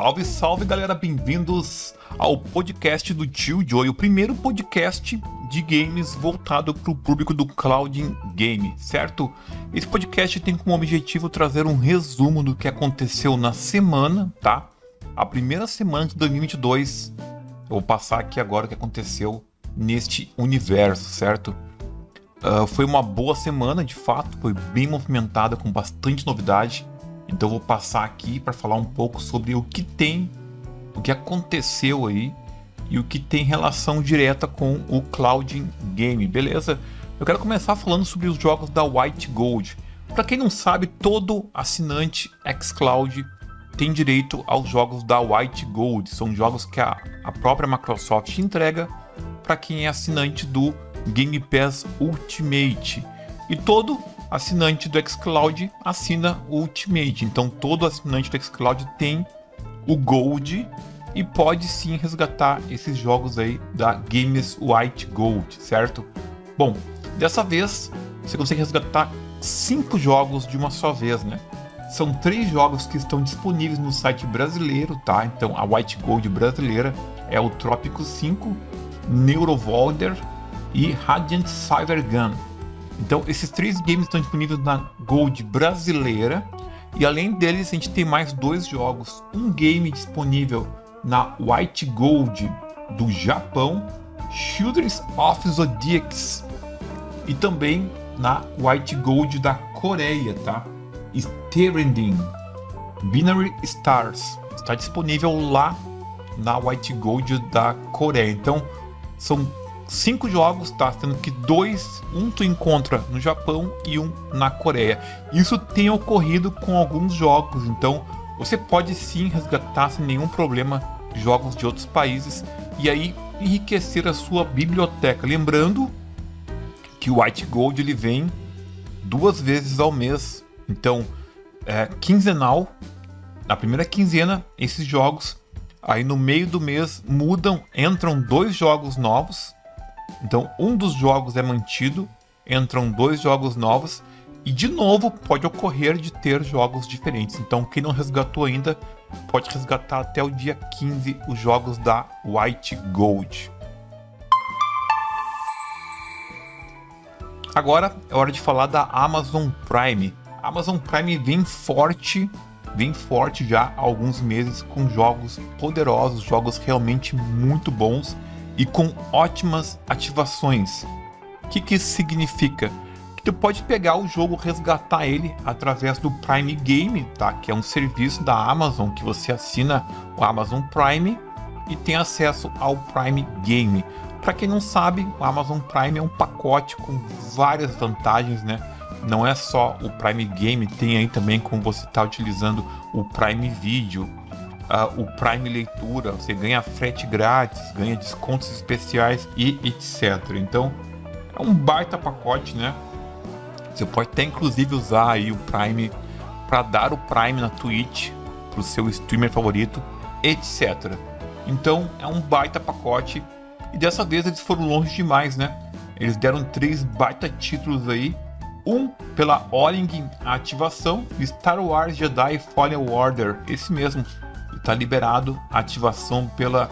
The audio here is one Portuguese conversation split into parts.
Salve, salve galera, bem-vindos ao podcast do Tio Joy, o primeiro podcast de games voltado para o público do Cloud Game, certo? Esse podcast tem como objetivo trazer um resumo do que aconteceu na semana, tá? A primeira semana de 2022. Eu vou passar aqui agora o que aconteceu neste universo, certo? Uh, foi uma boa semana, de fato, foi bem movimentada, com bastante novidade. Então eu vou passar aqui para falar um pouco sobre o que tem, o que aconteceu aí e o que tem relação direta com o Cloud Game, beleza? Eu quero começar falando sobre os jogos da White Gold. Para quem não sabe, todo assinante xCloud tem direito aos jogos da White Gold. São jogos que a, a própria Microsoft entrega para quem é assinante do Game Pass Ultimate. E todo assinante do xCloud assina Ultimate. Então todo assinante do xCloud tem o Gold e pode sim resgatar esses jogos aí da Games White Gold, certo? Bom, dessa vez você consegue resgatar cinco jogos de uma só vez, né? São três jogos que estão disponíveis no site brasileiro, tá? Então a White Gold brasileira é o Trópico 5, Neurovolder e Radiant Cyber Gun. Então, esses três games estão disponíveis na Gold brasileira. E além deles, a gente tem mais dois jogos. Um game disponível na White Gold do Japão, Children's of Zodiacs. E também na White Gold da Coreia, tá? Sterending Binary Stars. Está disponível lá na White Gold da Coreia. Então, são cinco jogos, tá? Sendo que dois, um tu encontra no Japão e um na Coreia. Isso tem ocorrido com alguns jogos, então você pode sim resgatar sem nenhum problema jogos de outros países e aí enriquecer a sua biblioteca. Lembrando que o White Gold ele vem duas vezes ao mês, então é quinzenal. Na primeira quinzena, esses jogos Aí no meio do mês mudam, entram dois jogos novos então, um dos jogos é mantido, entram dois jogos novos e de novo pode ocorrer de ter jogos diferentes. Então, quem não resgatou ainda pode resgatar até o dia 15 os jogos da White Gold. Agora é hora de falar da Amazon Prime. A Amazon Prime vem forte, vem forte já há alguns meses com jogos poderosos, jogos realmente muito bons e com ótimas ativações. O que, que isso significa? Que tu pode pegar o jogo, resgatar ele através do Prime Game, tá? Que é um serviço da Amazon que você assina o Amazon Prime e tem acesso ao Prime Game. Para quem não sabe, o Amazon Prime é um pacote com várias vantagens, né? Não é só o Prime Game, tem aí também como você está utilizando o Prime Video, uh, o Prime Leitura, você ganha frete grátis, ganha descontos especiais e etc. Então é um baita pacote, né? Você pode até inclusive usar aí o Prime para dar o Prime na Twitch para o seu streamer favorito, etc. Então é um baita pacote e dessa vez eles foram longe demais, né? Eles deram três baita títulos aí. Um pela Origin ativação, Star Wars Jedi Fallen Order, esse mesmo, está liberado a ativação pela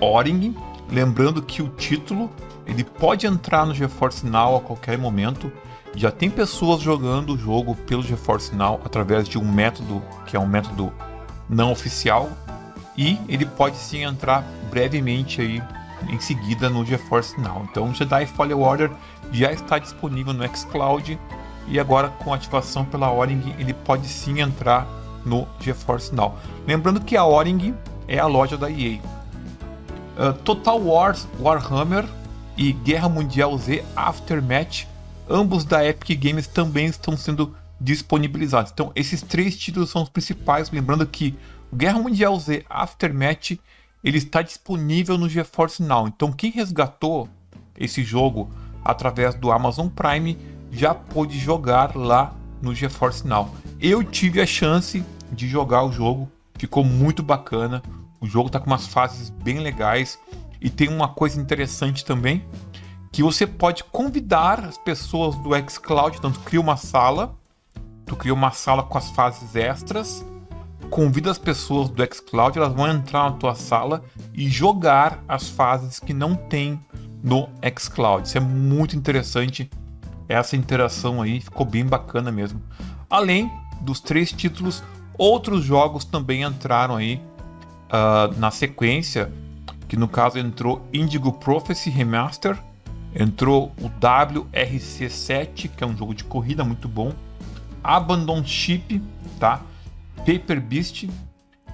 Oring. Lembrando que o título ele pode entrar no GeForce Now a qualquer momento. Já tem pessoas jogando o jogo pelo GeForce Now através de um método que é um método não oficial e ele pode sim entrar brevemente aí em seguida no GeForce Now. Então, Jedi Fallen Order já está disponível no xCloud e agora com ativação pela Oring ele pode sim entrar no GeForce Now. Lembrando que a Oring é a loja da EA. Uh, Total Wars Warhammer e Guerra Mundial Z Aftermath, ambos da Epic Games também estão sendo disponibilizados. Então, esses três títulos são os principais. Lembrando que Guerra Mundial Z Aftermath ele está disponível no GeForce Now. Então, quem resgatou esse jogo através do Amazon Prime já pôde jogar lá no GeForce Now. Eu tive a chance de jogar o jogo, ficou muito bacana. O jogo tá com umas fases bem legais e tem uma coisa interessante também, que você pode convidar as pessoas do xCloud, então tu cria uma sala, tu cria uma sala com as fases extras, convida as pessoas do xCloud, elas vão entrar na tua sala e jogar as fases que não tem no xCloud. Isso é muito interessante. Essa interação aí ficou bem bacana mesmo. Além dos três títulos, outros jogos também entraram aí uh, na sequência, que no caso entrou Indigo Prophecy Remaster, entrou o WRC7, que é um jogo de corrida muito bom, Abandon Ship, tá? Paper Beast,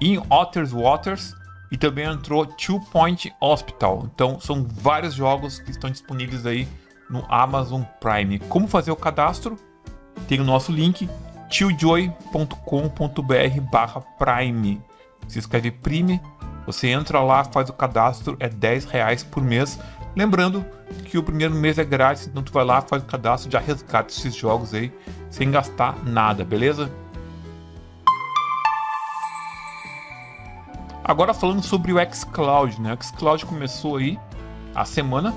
In Otter's Waters e também entrou Two Point Hospital. Então são vários jogos que estão disponíveis aí no Amazon Prime. Como fazer o cadastro? Tem o nosso link tiojoy.com.br barra Prime. Se escreve Prime, você entra lá, faz o cadastro, é 10 reais por mês. Lembrando que o primeiro mês é grátis, então tu vai lá, faz o cadastro, já resgata esses jogos aí sem gastar nada, beleza? Agora falando sobre o xCloud, né? O xCloud começou aí a semana,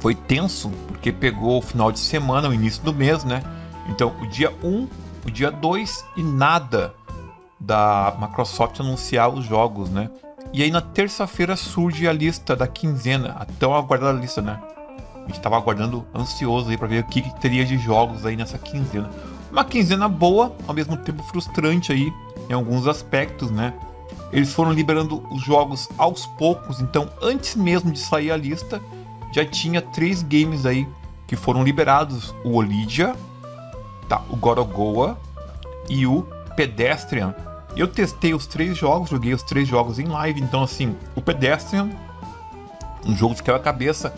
foi tenso, porque pegou o final de semana, o início do mês, né? Então, o dia 1, o dia 2 e nada da Microsoft anunciar os jogos, né? E aí na terça-feira surge a lista da quinzena, até eu aguardar a lista, né? A gente tava aguardando ansioso aí para ver o que, que teria de jogos aí nessa quinzena. Uma quinzena boa, ao mesmo tempo frustrante aí em alguns aspectos, né? Eles foram liberando os jogos aos poucos, então antes mesmo de sair a lista, já tinha três games aí que foram liberados: o Olidia, tá, o Gorogoa e o Pedestrian. Eu testei os três jogos, joguei os três jogos em live, então assim, o Pedestrian, um jogo de quebra-cabeça,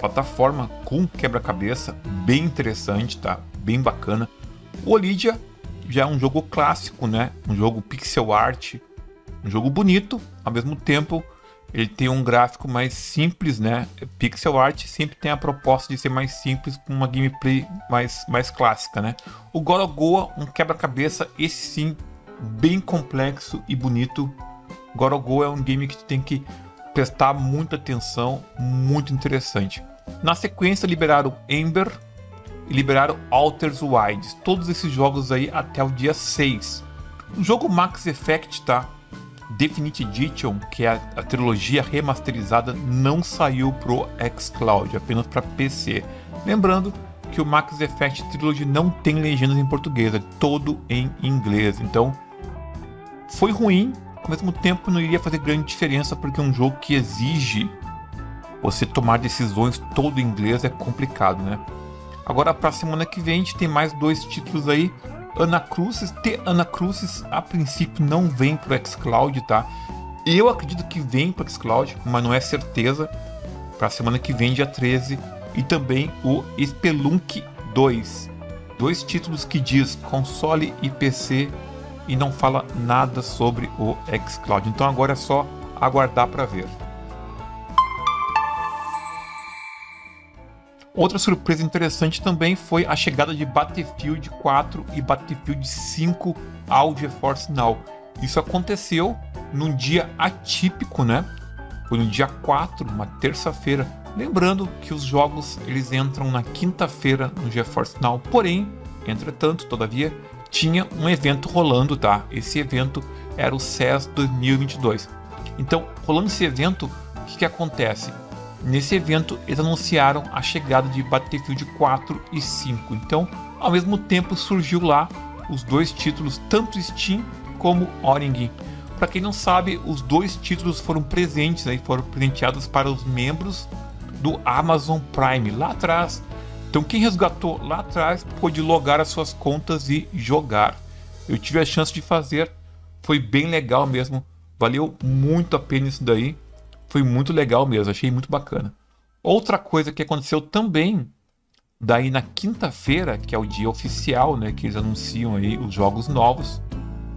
plataforma com quebra-cabeça, bem interessante, tá? Bem bacana. O Olidia já é um jogo clássico, né? Um jogo pixel art, um jogo bonito, ao mesmo tempo ele tem um gráfico mais simples, né? Pixel art sempre tem a proposta de ser mais simples com uma gameplay mais, mais clássica, né? O Gorogoa, um quebra-cabeça, esse sim, bem complexo e bonito. Gorogoa é um game que tem que prestar muita atenção, muito interessante. Na sequência liberaram Ember e liberaram Alters Wilds, todos esses jogos aí até o dia 6. O jogo Max Effect, tá? Definitive Edition, que é a, a trilogia remasterizada, não saiu pro xCloud, apenas para PC. Lembrando que o Max Effect Trilogy não tem legendas em português, é todo em inglês. Então, foi ruim, ao mesmo tempo não iria fazer grande diferença porque um jogo que exige você tomar decisões todo em inglês é complicado, né? Agora para semana que vem a gente tem mais dois títulos aí Anacrucis, T Anacrucis a princípio não vem pro xCloud, tá? Eu acredito que vem pro xCloud, mas não é certeza. Para semana que vem, dia 13, e também o Spelunk 2. Dois títulos que diz console e PC e não fala nada sobre o xCloud. Então agora é só aguardar para ver. Outra surpresa interessante também foi a chegada de Battlefield 4 e Battlefield 5 ao GeForce Now. Isso aconteceu num dia atípico, né? Foi no dia 4, uma terça-feira. Lembrando que os jogos eles entram na quinta-feira no GeForce Now. Porém, entretanto, todavia, tinha um evento rolando, tá? Esse evento era o CES 2022. Então, rolando esse evento, o que, que acontece? Nesse evento, eles anunciaram a chegada de Battlefield 4 e 5. Então, ao mesmo tempo, surgiu lá os dois títulos, tanto Steam como Origin. Para quem não sabe, os dois títulos foram presentes, aí, foram presenteados para os membros do Amazon Prime lá atrás. Então, quem resgatou lá atrás pôde logar as suas contas e jogar. Eu tive a chance de fazer, foi bem legal mesmo, valeu muito a pena isso daí. Foi muito legal mesmo, achei muito bacana. Outra coisa que aconteceu também, daí na quinta-feira, que é o dia oficial, né, que eles anunciam aí os jogos novos,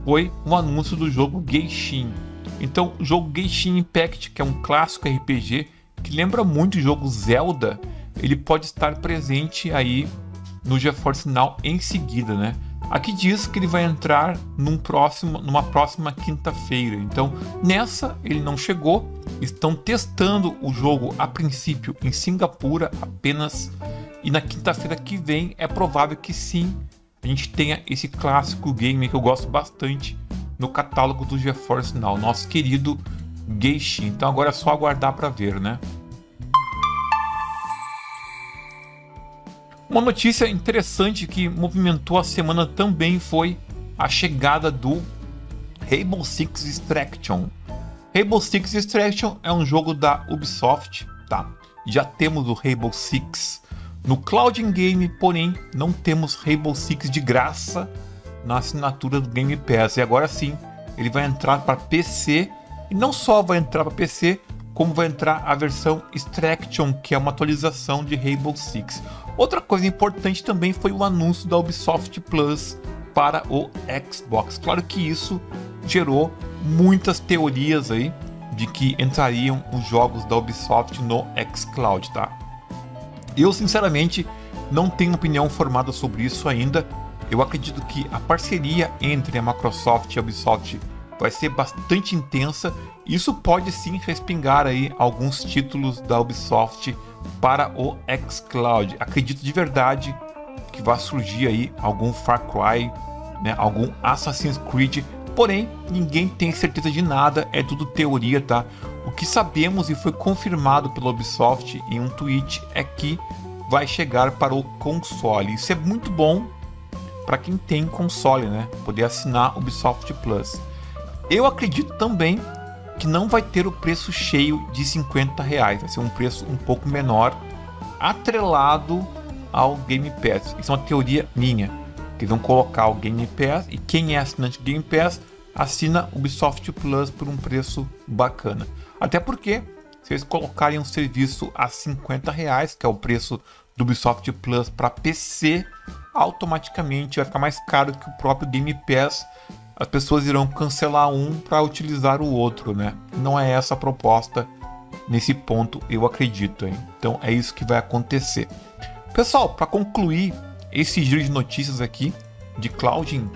foi um anúncio do jogo Geishin. Então, o jogo Geishin Impact, que é um clássico RPG que lembra muito o jogo Zelda, ele pode estar presente aí no GeForce Now em seguida, né? Aqui diz que ele vai entrar num próximo, numa próxima quinta-feira. Então, nessa ele não chegou. Estão testando o jogo a princípio em Singapura apenas. E na quinta-feira que vem é provável que sim a gente tenha esse clássico game que eu gosto bastante, no catálogo do GeForce Now, nosso querido Geishin. Então agora é só aguardar para ver, né? Uma notícia interessante que movimentou a semana também foi a chegada do Rainbow Six Extraction. Rainbow Six Extraction é um jogo da Ubisoft, tá? Já temos o Rainbow Six no Cloud Game, porém não temos Rainbow Six de graça na assinatura do Game Pass. E agora sim, ele vai entrar para PC e não só vai entrar para PC, como vai entrar a versão Extraction, que é uma atualização de Rainbow Six. Outra coisa importante também foi o anúncio da Ubisoft Plus para o Xbox. Claro que isso gerou muitas teorias aí de que entrariam os jogos da Ubisoft no xCloud, tá? Eu sinceramente não tenho opinião formada sobre isso ainda. Eu acredito que a parceria entre a Microsoft e a Ubisoft vai ser bastante intensa. Isso pode sim respingar aí alguns títulos da Ubisoft para o xCloud. Acredito de verdade que vai surgir aí algum Far Cry, né, algum Assassin's Creed Porém, ninguém tem certeza de nada, é tudo teoria, tá? O que sabemos e foi confirmado pela Ubisoft em um tweet é que vai chegar para o console. Isso é muito bom para quem tem console, né? Poder assinar Ubisoft Plus. Eu acredito também que não vai ter o preço cheio de 50 reais, vai ser um preço um pouco menor, atrelado ao Game Pass. Isso é uma teoria minha que vão colocar o Game Pass e quem é assinante Game Pass assina Ubisoft Plus por um preço bacana. Até porque se eles colocarem um serviço a 50 reais, que é o preço do Ubisoft Plus para PC, automaticamente vai ficar mais caro que o próprio Game Pass. As pessoas irão cancelar um para utilizar o outro, né? Não é essa a proposta nesse ponto, eu acredito. Hein? Então é isso que vai acontecer. Pessoal, para concluir esse giro de notícias aqui de Clouding,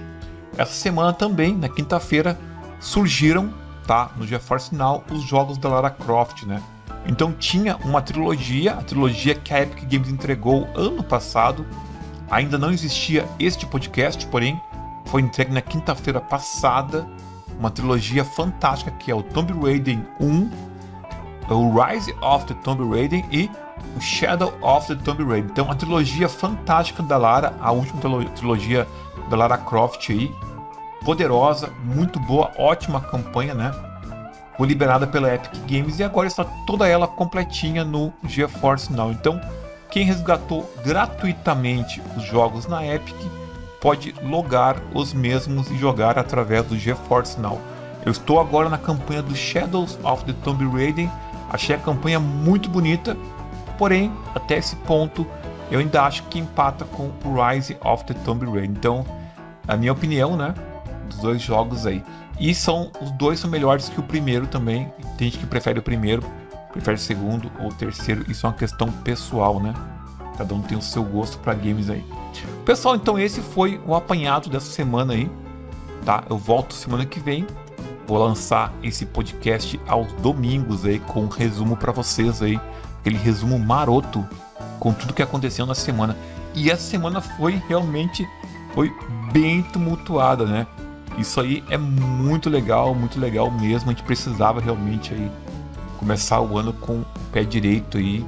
essa semana também, na quinta-feira, surgiram, tá, no GeForce Now, os jogos da Lara Croft, né? Então tinha uma trilogia, a trilogia que a Epic Games entregou ano passado. Ainda não existia este podcast, porém foi entregue na quinta-feira passada, uma trilogia fantástica que é o Tomb Raider 1, o Rise of the Tomb Raider e o Shadow of the Tomb Raider. Então, a trilogia fantástica da Lara, a última trilogia da Lara Croft aí, poderosa, muito boa, ótima campanha, né? Foi liberada pela Epic Games e agora está toda ela completinha no GeForce Now. Então, quem resgatou gratuitamente os jogos na Epic pode logar os mesmos e jogar através do GeForce Now. Eu estou agora na campanha do Shadows of the Tomb Raider. Achei a campanha muito bonita, Porém, até esse ponto, eu ainda acho que empata com o Rise of the Tomb Raider. Então, a minha opinião, né, dos dois jogos aí. E são os dois são melhores que o primeiro também. Tem gente que prefere o primeiro, prefere o segundo ou o terceiro. Isso é uma questão pessoal, né? Cada um tem o seu gosto para games aí. Pessoal, então esse foi o apanhado dessa semana aí, tá? Eu volto semana que vem. Vou lançar esse podcast aos domingos aí com um resumo para vocês aí aquele resumo maroto com tudo que aconteceu na semana. E essa semana foi realmente foi bem tumultuada, né? Isso aí é muito legal, muito legal mesmo. A gente precisava realmente aí começar o ano com o pé direito aí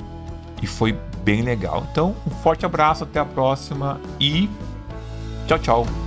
e foi bem legal. Então, um forte abraço, até a próxima e tchau, tchau.